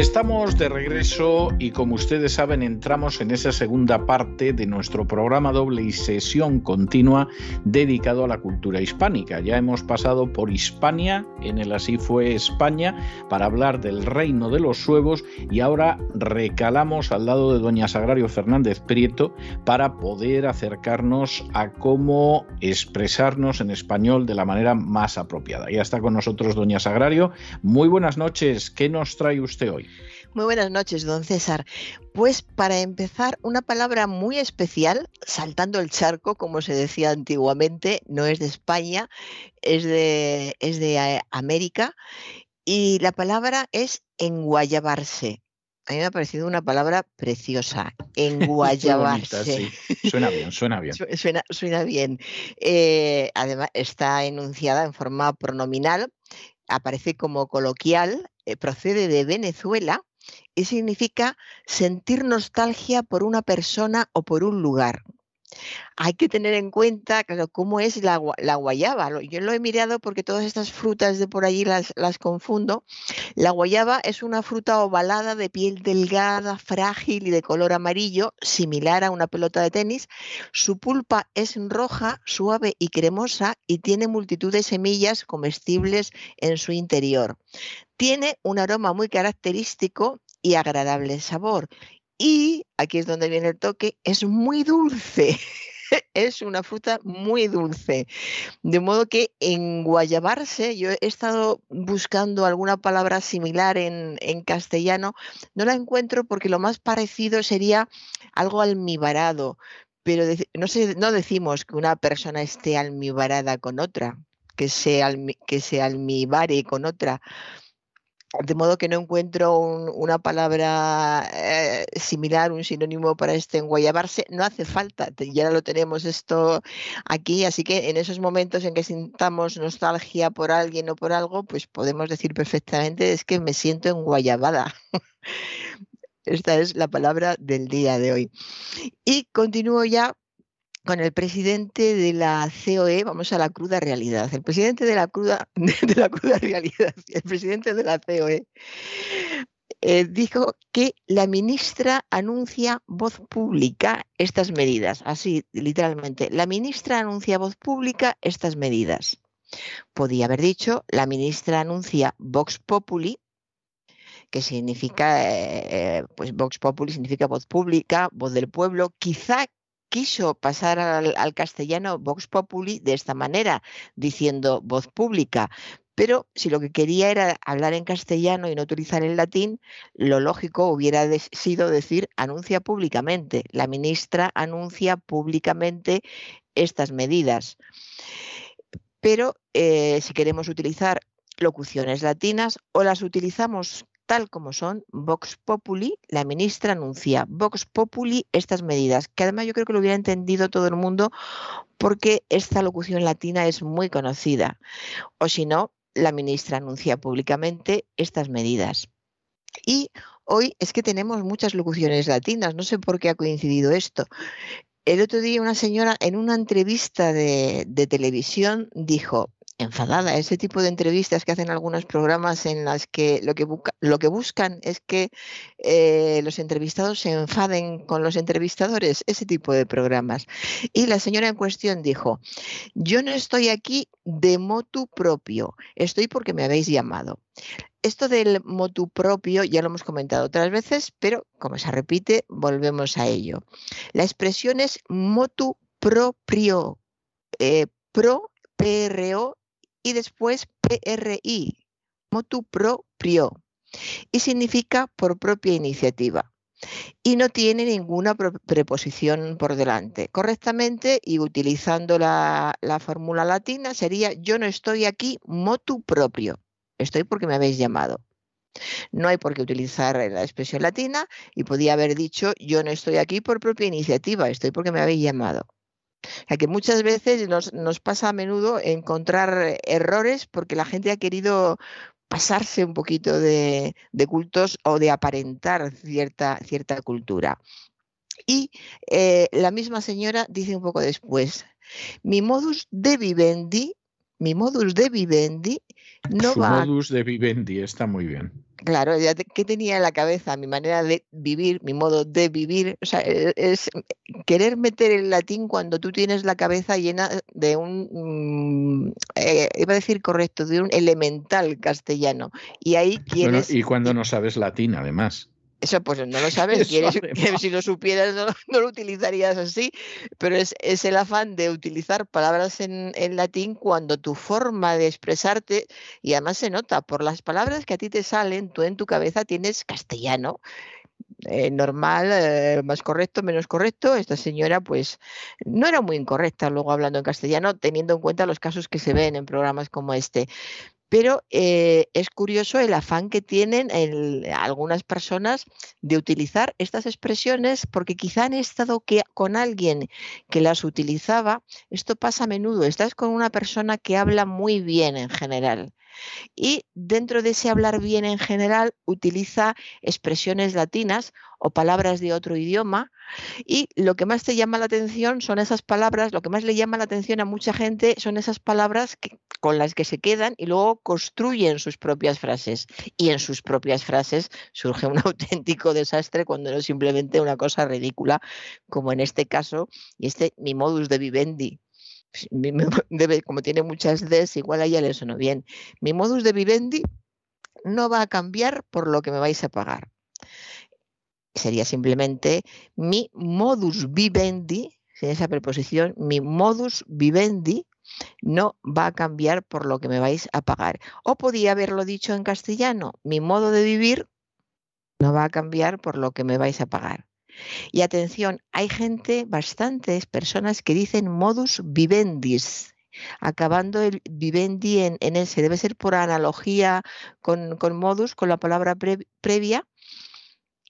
Estamos de regreso y como ustedes saben entramos en esa segunda parte de nuestro programa doble y sesión continua dedicado a la cultura hispánica. Ya hemos pasado por Hispania, en el Así fue España, para hablar del reino de los suevos y ahora recalamos al lado de doña Sagrario Fernández Prieto para poder acercarnos a cómo expresarnos en español de la manera más apropiada. Ya está con nosotros doña Sagrario. Muy buenas noches. ¿Qué nos trae usted hoy? Muy buenas noches, don César. Pues para empezar, una palabra muy especial, saltando el charco, como se decía antiguamente, no es de España, es de, es de eh, América, y la palabra es enguayabarse. A mí me ha parecido una palabra preciosa, enguayabarse. Suena bien, suena bien. Suena, bien. Eh, además, está enunciada en forma pronominal, aparece como coloquial eh, procede de Venezuela y significa sentir nostalgia por una persona o por un lugar. Hay que tener en cuenta cómo es la, guayaba. Yo lo he mirado porque todas estas frutas de por allí las, las, confundo. La guayaba es una fruta ovalada de piel delgada, frágil y de color amarillo, similar a una pelota de tenis. Su pulpa es roja, suave y cremosa y tiene multitud de semillas comestibles en su interior. Tiene un aroma muy característico y agradable sabor. Y aquí es donde viene el toque, es muy dulce. es una fruta muy dulce. De modo que en guayabarse, yo he estado buscando alguna palabra similar en, en, castellano, no la encuentro porque lo más parecido sería algo almibarado, pero no, no decimos que una persona esté almibarada con otra, que se, que se almibare con otra de modo que no encuentro una palabra eh, similar, un sinónimo para este enguayabarse. No hace falta, ya lo tenemos esto aquí, así que en esos momentos en que sintamos nostalgia por alguien o por algo, pues podemos decir perfectamente es que me siento enguayabada. Esta es la palabra del día de hoy. Y continúo ya con el presidente de la COE, vamos a la cruda realidad, el presidente de la cruda, de la cruda realidad, el presidente de la COE, eh, dijo que la ministra anuncia voz pública estas medidas, así literalmente, la ministra anuncia voz pública estas medidas. Podía haber dicho, la ministra anuncia Vox Populi, que significa, eh, eh, pues Vox Populi significa voz pública, voz del pueblo, quizá quiso pasar al, castellano Vox Populi de esta manera, diciendo voz pública, pero si lo que quería era hablar en castellano y no utilizar el latín, lo lógico hubiera sido decir anuncia públicamente. La ministra anuncia públicamente estas medidas. Pero eh, si queremos utilizar locuciones latinas, o las utilizamos tal como son, Vox Populi, la ministra anuncia Vox Populi estas medidas, que además yo creo que lo hubiera entendido todo el mundo porque esta locución latina es muy conocida. O si no, la ministra anuncia públicamente estas medidas. Y hoy es que tenemos muchas locuciones latinas, no sé por qué ha coincidido esto. El otro día una señora en una entrevista de, de televisión dijo, enfadada. Ese tipo de entrevistas que hacen algunos programas en las que lo que, lo que buscan es que eh, los entrevistados se enfaden con los entrevistadores, ese tipo de programas. Y la señora en cuestión dijo, yo no estoy aquí de motu propio, estoy porque me habéis llamado. Esto del motu propio ya lo hemos comentado otras veces, pero como se repite, volvemos a ello. La expresión es motu propio, eh, pro, PRO y después PRI, motu proprio, y significa por propia iniciativa. y no tiene ninguna preposición por delante. Correctamente y utilizando la, fórmula latina sería yo no estoy aquí motu propio, estoy porque me habéis llamado. No hay por qué utilizar la expresión latina y podía haber dicho yo no estoy aquí por propia iniciativa, estoy porque me habéis llamado. O sea que muchas veces nos, nos, pasa a menudo encontrar errores porque la gente ha querido pasarse un poquito de, cultos o de aparentar cierta, cierta cultura. Y eh, la misma señora dice un poco después, mi modus de vivendi, mi modus de vivendi no Su modus de vivendi está muy bien. Claro, ¿qué tenía en la cabeza? Mi manera de vivir, mi modo de vivir. O sea, e, es querer meter el latín cuando tú tienes la cabeza llena de un, mm, eh, iba a decir correcto, de un elemental castellano. Y ahí quieres... y cuando no sabes latín, además. Eso pues no lo sabes, si lo supieras no, lo utilizarías así, pero es, el afán de utilizar palabras en, latín cuando tu forma de expresarte, y además se nota, por las palabras que a ti te salen, tú en tu cabeza tienes castellano, eh, normal, eh, más correcto, menos correcto. Esta señora, pues, no era muy incorrecta luego hablando en castellano, teniendo en cuenta los casos que se ven en programas como este. Pero eh, es curioso el afán que tienen algunas personas de utilizar estas expresiones porque quizá han estado con alguien que las utilizaba. Esto pasa a menudo. Estás con una persona que habla muy bien en general. Y dentro de ese hablar bien en general utiliza expresiones latinas o palabras de otro idioma y lo que más te llama la atención son esas palabras, lo que más le llama la atención a mucha gente son esas palabras con las que se quedan y luego construyen sus propias frases. Y en sus propias frases surge un auténtico desastre cuando no es simplemente una cosa ridícula, como en este caso, y este mi modus de vivendi. Como tiene muchas Ds, igual a ella le sonó bien. Mi modus de vivendi no va a cambiar por lo que me vais a pagar sería simplemente mi modus vivendi, sin esa preposición, mi modus vivendi no va a cambiar por lo que me vais a pagar. O podía haberlo dicho en castellano, mi modo de vivir no va a cambiar por lo que me vais a pagar. Y atención, hay gente, bastantes personas que dicen modus vivendis, acabando el vivendi en, ese. Debe ser por analogía con, modus, con la palabra previa,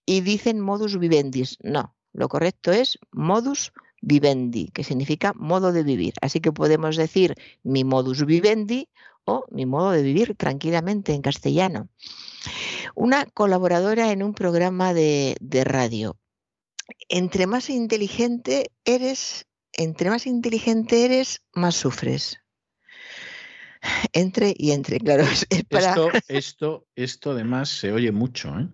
y dicen modus vivendis. No, lo correcto es modus vivendi, que significa modo de vivir. Así que podemos decir mi modus vivendi o mi modo de vivir tranquilamente en castellano. Una colaboradora en un programa de, de radio. Entre más inteligente eres, entre más inteligente eres, más sufres entre y entre, claro. Esto, esto, esto además se oye mucho, ¿eh?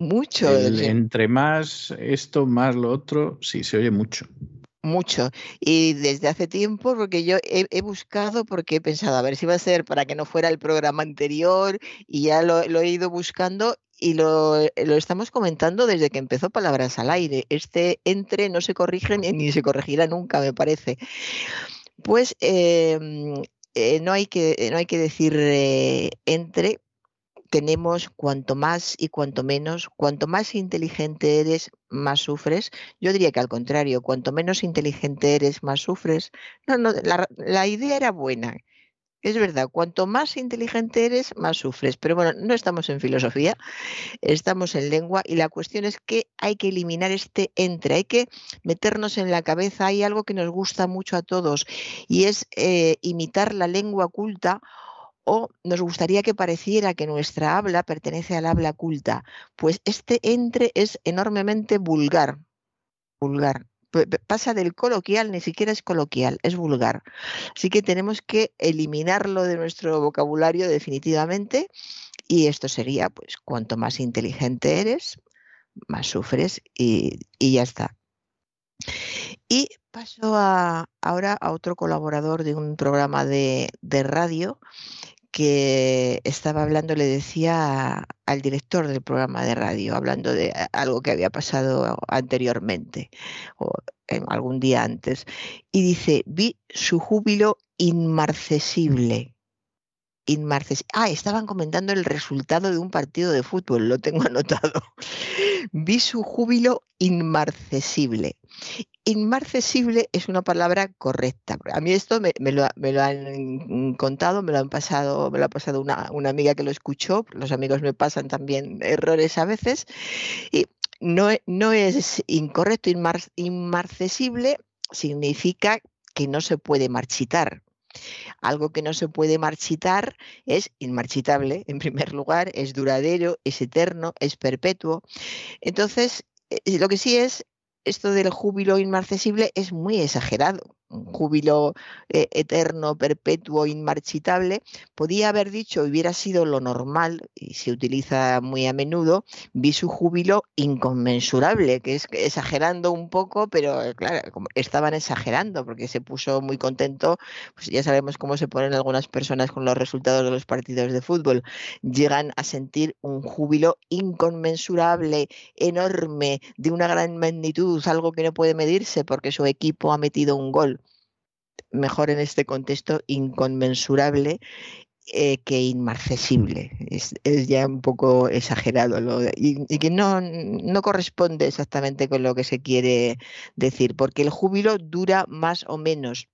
Mucho. entre más esto, más lo otro, sí, se oye mucho. Mucho. Y desde hace tiempo, porque yo he, buscado, porque he pensado, a ver si va a ser para que no fuera el programa anterior, y ya lo, he ido buscando y lo, lo, estamos comentando desde que empezó Palabras al Aire. Este entre no se corrige ni, se corregirá nunca, me parece. Pues em, eh, no, hay que, no hay que decir eh, entre, tenemos cuanto más y cuanto menos, cuanto más inteligente eres, más sufres. Yo diría que al contrario, cuanto menos inteligente eres, más sufres. No, no, la, idea era buena. Es verdad, cuanto más inteligente eres, más sufres. Pero bueno, no estamos en filosofía, estamos en lengua y la cuestión es que hay que eliminar este entre, hay que meternos en la cabeza. Hay algo que nos gusta mucho a todos y es eh, imitar la lengua culta o nos gustaría que pareciera que nuestra habla pertenece al habla culta, pues este entre es enormemente vulgar, vulgar. Pasa del coloquial, ni siquiera es coloquial, es vulgar. Así que tenemos que eliminarlo de nuestro vocabulario definitivamente y esto sería, pues, cuanto más inteligente eres, más sufres y, ya está. Y paso ahora a otro colaborador de un programa de, de radio que estaba hablando, le decía al director del programa de radio, hablando de algo que había pasado anteriormente o algún día antes, y dice, vi su júbilo inmarcesible. Ah, estaban comentando el resultado de un partido de fútbol, lo tengo anotado. Vi su júbilo inmarcesible. Inmarcesible es una palabra correcta. A mí esto me, lo, han contado, me lo han pasado, me lo ha pasado una, amiga que lo escuchó. Los amigos me pasan también errores a veces. Y no, no es incorrecto, inmarcesible significa que no se puede marchitar. Algo que no se puede marchitar es inmarchitable, en primer lugar, es duradero, es eterno, es perpetuo. Entonces, eh, lo que sí es, esto del júbilo inmarcesible es muy exagerado júbilo eh, eterno, perpetuo, inmarchitable, podía haber dicho, hubiera sido lo normal, y se utiliza muy a menudo, vi su júbilo inconmensurable, que es exagerando un poco, pero eh, claro, estaban exagerando porque se puso muy contento, pues ya sabemos cómo se ponen algunas personas con los resultados de los partidos de fútbol, llegan a sentir un júbilo inconmensurable, enorme, de una gran magnitud, algo que no puede medirse porque su equipo ha metido un gol mejor en este contexto, inconmensurable eh, que inmarcesible. Es, ya un poco exagerado y, que no, no, corresponde exactamente con lo que se quiere decir, porque el júbilo dura más o menos,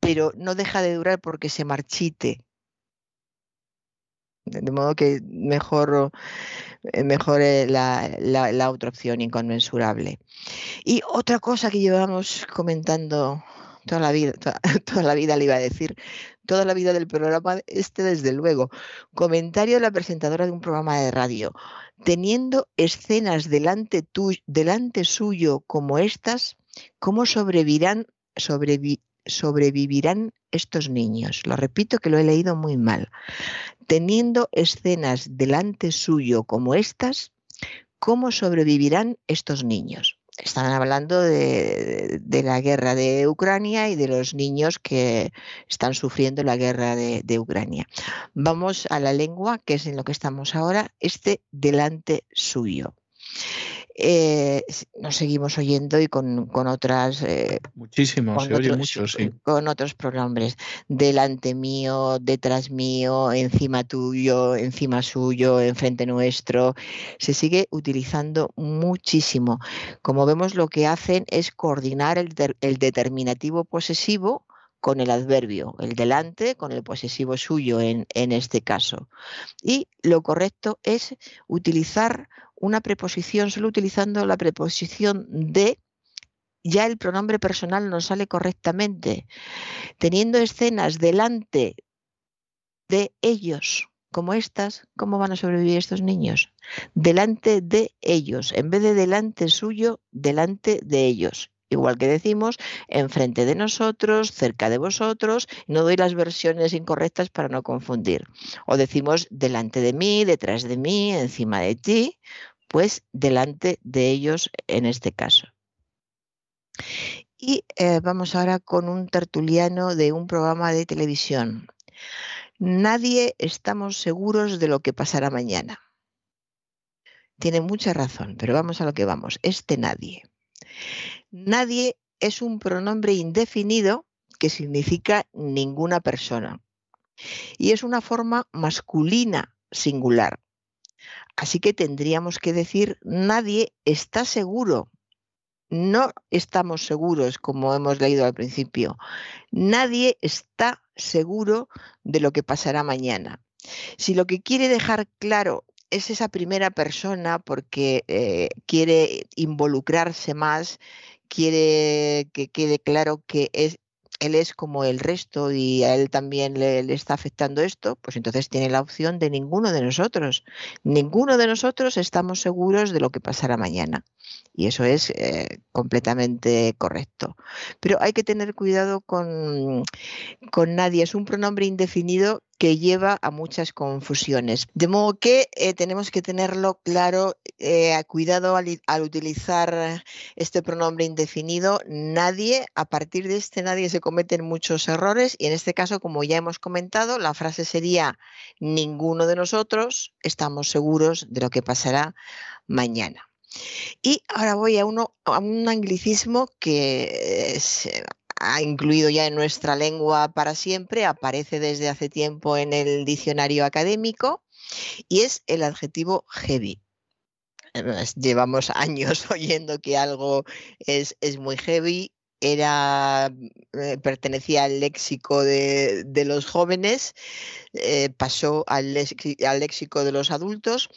pero no deja de durar porque se marchite. De modo que mejor, eh, mejor eh, la, la otra opción, inconmensurable. Y otra cosa que llevamos comentando toda la vida, toda, la vida le iba a decir, toda la vida del programa, este desde luego. Comentario de la presentadora de un programa de radio. Teniendo escenas delante, delante suyo como estas, ¿cómo sobrevivirán, sobrevivirán estos niños? Lo repito que lo he leído muy mal. Teniendo escenas delante suyo como estas, ¿cómo sobrevivirán estos niños? Están hablando de, la guerra de Ucrania y de los niños que están sufriendo la guerra de, de, Ucrania. Vamos a la lengua, que es en lo que estamos ahora, este delante suyo eh, nos seguimos oyendo y con, otras... Eh, Muchísimo, se oye mucho, sí. Con otros pronombres, delante mío, detrás mío, encima tuyo, encima suyo, enfrente nuestro. Se sigue utilizando muchísimo. Como vemos, lo que hacen es coordinar el, el determinativo posesivo con el adverbio, el delante con el posesivo suyo en, en, este caso. Y lo correcto es utilizar una preposición, solo utilizando la preposición de, ya el pronombre personal no sale correctamente. Teniendo escenas delante de ellos, como estas, ¿cómo van a sobrevivir estos niños? Delante de ellos, en vez de delante suyo, delante de ellos igual que decimos, enfrente de nosotros, cerca de vosotros, no doy las versiones incorrectas para no confundir. O decimos delante de mí, detrás de mí, encima de ti, pues delante de ellos en este caso. Y eh, vamos ahora con un tertuliano de un programa de televisión. Nadie estamos seguros de lo que pasará mañana. Tiene mucha razón, pero vamos a lo que vamos. Este nadie. Nadie es un pronombre indefinido que significa ninguna persona. Y es una forma masculina singular. Así que tendríamos que decir nadie está seguro. No estamos seguros, como hemos leído al principio. Nadie está seguro de lo que pasará mañana. Si lo que quiere dejar claro es esa primera persona porque eh, quiere involucrarse más, quiere que quede claro que es, él es como el resto y a él también le, está afectando esto, pues entonces tiene la opción de ninguno de nosotros. Ninguno de nosotros estamos seguros de lo que pasará mañana. Y eso es eh, completamente correcto. Pero hay que tener cuidado con, con nadie. Es un pronombre indefinido que lleva a muchas confusiones. De modo que eh, tenemos que tenerlo claro, eh, cuidado al, utilizar este pronombre indefinido. Nadie, a partir de este nadie se cometen muchos errores y en este caso, como ya hemos comentado, la frase sería ninguno de nosotros estamos seguros de lo que pasará mañana. Y ahora voy a, uno, a un anglicismo que se ha incluido ya en nuestra lengua para siempre, aparece desde hace tiempo en el diccionario académico y es el adjetivo heavy. llevamos años oyendo que algo es, es muy heavy era eh, pertenecía al léxico de, los jóvenes, eh, pasó al, al, léxico de los adultos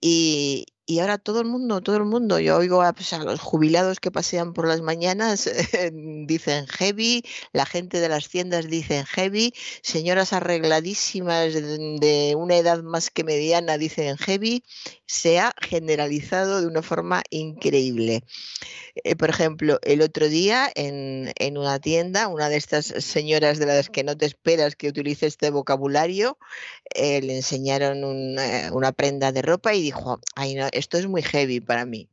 y, y ahora todo el mundo, todo el mundo, yo oigo a, pues, los jubilados que pasean por las mañanas, dicen heavy, la gente de las tiendas dicen heavy, señoras arregladísimas de, una edad más que mediana dicen heavy, se ha generalizado de una forma increíble. Eh, por ejemplo, el otro día en, una tienda, una de estas señoras de las que no te esperas que utilice este vocabulario, eh, le enseñaron una, una prenda de ropa y dijo, ay no, esto es muy heavy para mí.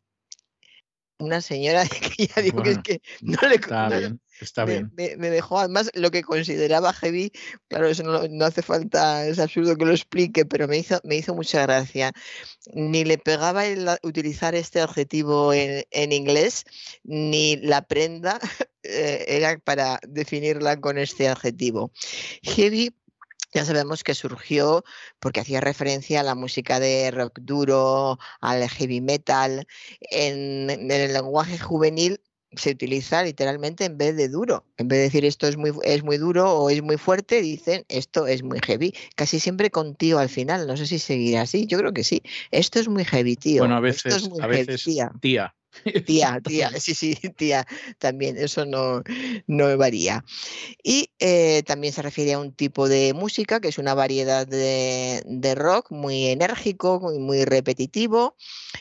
Una señora que ya digo que es que no le está bien, está me, bien. Me, dejó además lo que consideraba heavy, claro, eso no, hace falta, es absurdo que lo explique, pero me hizo, me hizo mucha gracia. Ni le pegaba el utilizar este adjetivo en, en inglés, ni la prenda eh, era para definirla con este adjetivo. Heavy ya sabemos que surgió porque hacía referencia a la música de rock duro, al heavy metal. En, el lenguaje juvenil se utiliza literalmente en vez de duro. En vez de decir esto es muy, es muy duro o es muy fuerte, dicen esto es muy heavy. Casi siempre contigo al final. No sé si seguirá así. Yo creo que sí. Esto es muy heavy, tío. Bueno, a veces, a veces tía. Tía, tía, sí, sí, tía, también, eso no, no varía. Y eh, también se refiere a un tipo de música que es una variedad de, rock muy enérgico, muy, muy, repetitivo.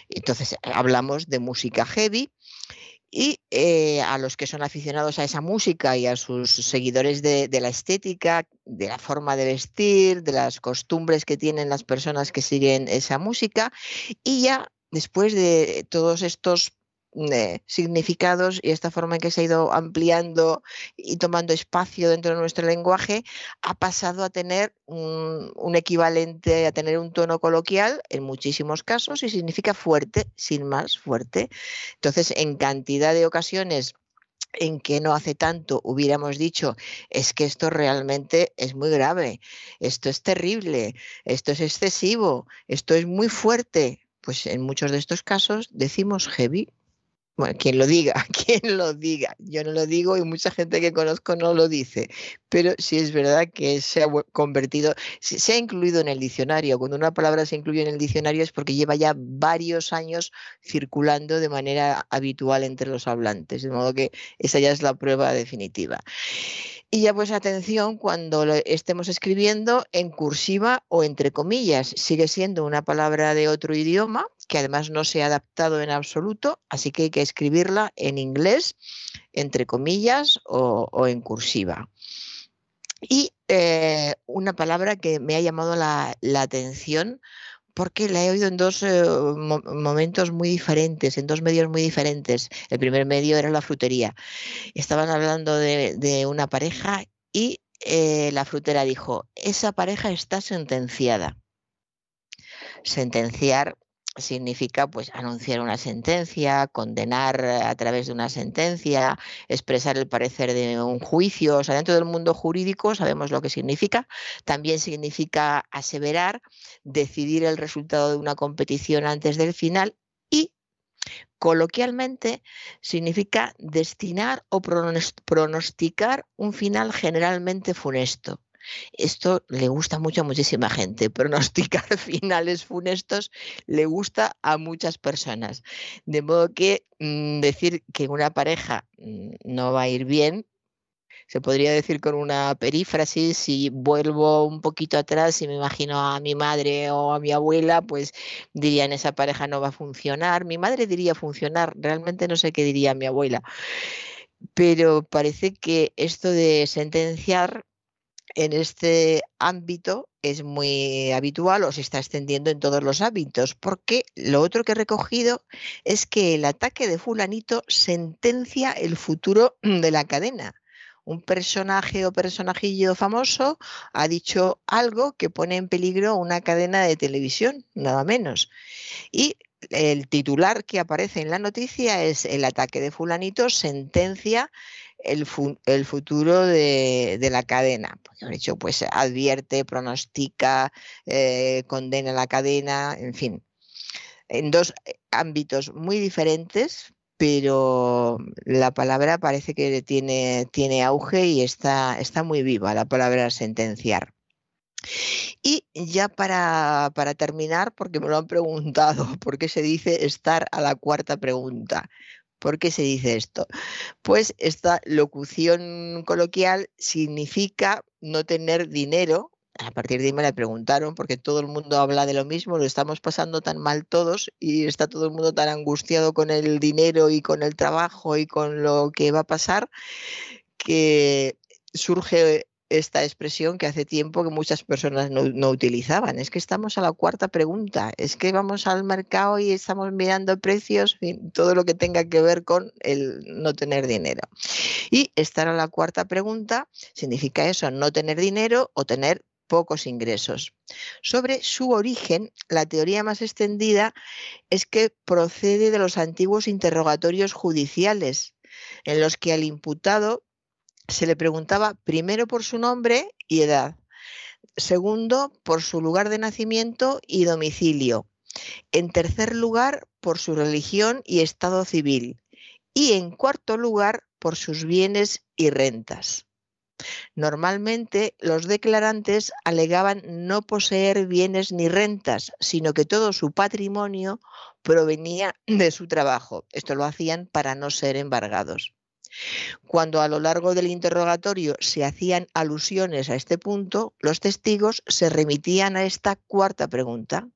Entonces hablamos de música heavy. Y eh, a los que son aficionados a esa música y a sus seguidores de, de la estética, de la forma de vestir, de las costumbres que tienen las personas que siguen esa música, y ya después de todos estos eh, significados y esta forma en que se ha ido ampliando y tomando espacio dentro de nuestro lenguaje ha pasado a tener un, un, equivalente, a tener un tono coloquial en muchísimos casos y significa fuerte, sin más, fuerte. Entonces, en cantidad de ocasiones en que no hace tanto hubiéramos dicho, es que esto realmente es muy grave, esto es terrible, esto es excesivo, esto es muy fuerte, pues en muchos de estos casos decimos heavy bueno, quien lo diga, quien lo diga. Yo no lo digo y mucha gente que conozco no lo dice. Pero sí es verdad que se ha convertido, se ha incluido en el diccionario. Cuando una palabra se incluye en el diccionario es porque lleva ya varios años circulando de manera habitual entre los hablantes. De modo que esa ya es la prueba definitiva. Y ya pues atención cuando lo estemos escribiendo en cursiva o entre comillas. Sigue siendo una palabra de otro idioma que además no se ha adaptado en absoluto, así que hay que escribirla en inglés, entre comillas o, en cursiva. Y eh, una palabra que me ha llamado la, atención porque la he oído en dos eh, momentos muy diferentes, en dos medios muy diferentes. El primer medio era la frutería. Estaban hablando de, una pareja y eh, la frutera dijo, esa pareja está sentenciada. Sentenciar significa pues anunciar una sentencia, condenar a través de una sentencia, expresar el parecer de un juicio, o sea, dentro del mundo jurídico sabemos lo que significa. También significa aseverar, decidir el resultado de una competición antes del final y coloquialmente significa destinar o pronosticar un final generalmente funesto. Esto le gusta mucho a muchísima gente. Pronosticar finales funestos le gusta a muchas personas. De modo que mm, decir que una pareja mm, no va a ir bien, se podría decir con una perífrasis, si vuelvo un poquito atrás y me imagino a mi madre o a mi abuela, pues dirían esa pareja no va a funcionar. Mi madre diría funcionar, realmente no sé qué diría mi abuela. Pero parece que esto de sentenciar en este ámbito es muy habitual o se está extendiendo en todos los ámbitos, porque lo otro que he recogido es que el ataque de fulanito sentencia el futuro de la cadena. Un personaje o personajillo famoso ha dicho algo que pone en peligro una cadena de televisión, nada menos. Y el titular que aparece en la noticia es el ataque de fulanito sentencia el, futuro de, la cadena. De hecho, pues advierte, pronostica, eh, condena la cadena, en fin. en dos ámbitos muy diferentes, pero la palabra parece que tiene, tiene auge y está, está muy viva, la palabra sentenciar. Y ya para, para, terminar, porque me lo han preguntado, ¿por qué se dice estar a la cuarta pregunta? ¿Por qué se dice esto? Pues esta locución coloquial significa no tener dinero. A partir de ahí me la preguntaron porque todo el mundo habla de lo mismo, lo estamos pasando tan mal todos y está todo el mundo tan angustiado con el dinero y con el trabajo y con lo que va a pasar que surge esta expresión que hace tiempo que muchas personas no, utilizaban. Es que estamos a la cuarta pregunta, es que vamos al mercado y estamos mirando precios, todo lo que tenga que ver con el no tener dinero. Y estar a la cuarta pregunta significa eso, no tener dinero o tener pocos ingresos. Sobre su origen, la teoría más extendida es que procede de los antiguos interrogatorios judiciales, en los que al imputado se le preguntaba primero por su nombre y edad, segundo por su lugar de nacimiento y domicilio, en tercer lugar por su religión y estado civil y en cuarto lugar por sus bienes y rentas. Normalmente los declarantes alegaban no poseer bienes ni rentas, sino que todo su patrimonio provenía de su trabajo. Esto lo hacían para no ser embargados. Cuando a lo largo del interrogatorio se hacían alusiones a este punto, los testigos se remitían a esta cuarta pregunta.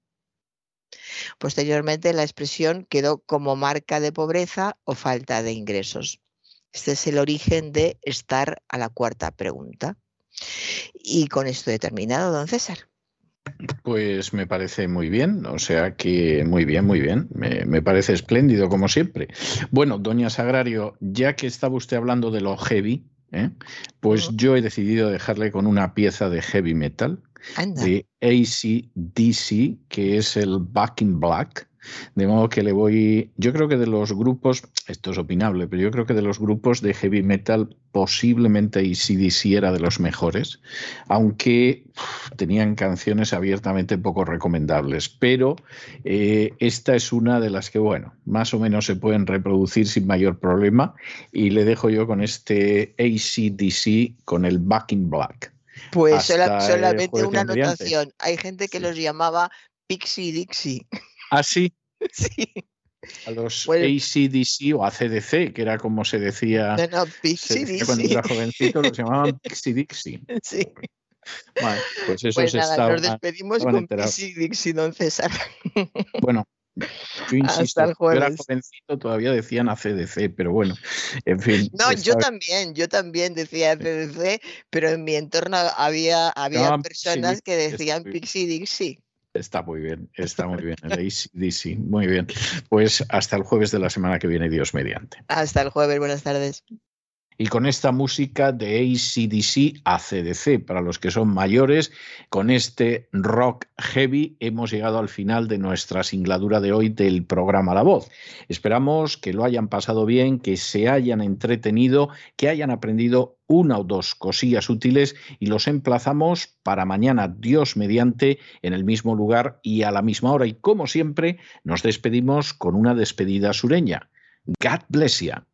Posteriormente, la expresión quedó como marca de pobreza o falta de ingresos. Este es el origen de estar a la cuarta pregunta. Y con esto he terminado, don César. Pues me parece muy bien, o sea que muy bien, muy bien, me, parece espléndido como siempre. Bueno, doña Sagrario, ya que estaba usted hablando de lo heavy, ¿eh? pues yo he decidido dejarle con una pieza de heavy metal de ACDC, que es el Back in Black. De modo que le voy, yo creo que de los grupos, esto es opinable, pero yo creo que de los grupos de heavy metal posiblemente ACDC era de los mejores, aunque tenían canciones abiertamente poco recomendables. Pero eh, esta es una de las que, bueno, más o menos se pueden reproducir sin mayor problema y le dejo yo con este ACDC con el Back in Black. Pues solamente una anotación. Hay gente que los llamaba Pixie Dixie. ¿Ah, sí? sí. A los ACDC o ACDC, que era como se decía no, no, Pixie Dixie. cuando era jovencito, los llamaban Pixie Dixie. Sí. Vale, pues eso pues nada, estaba, nos despedimos con Pixie Dixie, don César. Bueno, yo insisto, Hasta el yo era jueves. jovencito, todavía decían ACDC, pero bueno, en fin. No, yo también, yo también decía CDC, pero en mi entorno había, había personas que decían. Pixie Dixie. Está muy bien, está muy bien. ACDC, muy bien. Pues hasta el jueves de la semana que viene, Dios mediante. Hasta el jueves, buenas tardes. Y con esta música de ACDC ACDC, para los que son mayores, con este rock heavy, hemos llegado al final de nuestra singladura de hoy del programa La Voz. Esperamos que lo hayan pasado bien, que se hayan entretenido, que hayan aprendido una o dos cosillas útiles y los emplazamos para mañana, Dios mediante, en el mismo lugar y a la misma hora. Y como siempre, nos despedimos con una despedida sureña. God bless you.